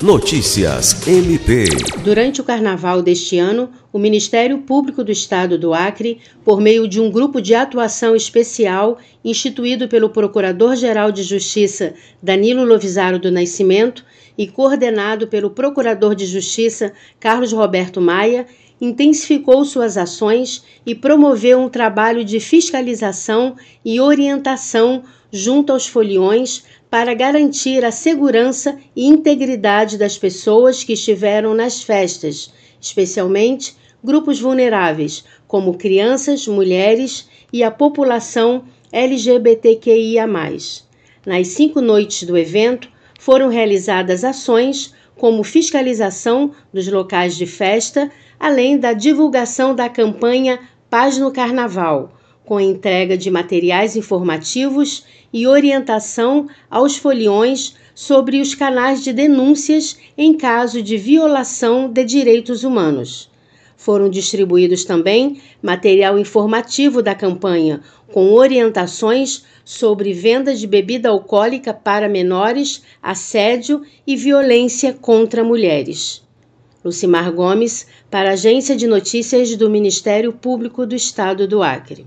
Notícias MP. Durante o carnaval deste ano, o Ministério Público do Estado do Acre, por meio de um grupo de atuação especial instituído pelo Procurador-Geral de Justiça Danilo Lovisaro do Nascimento e coordenado pelo Procurador de Justiça Carlos Roberto Maia, intensificou suas ações e promoveu um trabalho de fiscalização e orientação junto aos foliões para garantir a segurança e integridade das pessoas que estiveram nas festas, especialmente grupos vulneráveis, como crianças, mulheres e a população LGBTQIA. Nas cinco noites do evento, foram realizadas ações como fiscalização dos locais de festa, além da divulgação da campanha Paz no Carnaval, com entrega de materiais informativos e orientação aos foliões sobre os canais de denúncias em caso de violação de direitos humanos. Foram distribuídos também material informativo da campanha, com orientações sobre venda de bebida alcoólica para menores, assédio e violência contra mulheres. Lucimar Gomes, para a Agência de Notícias do Ministério Público do Estado do Acre.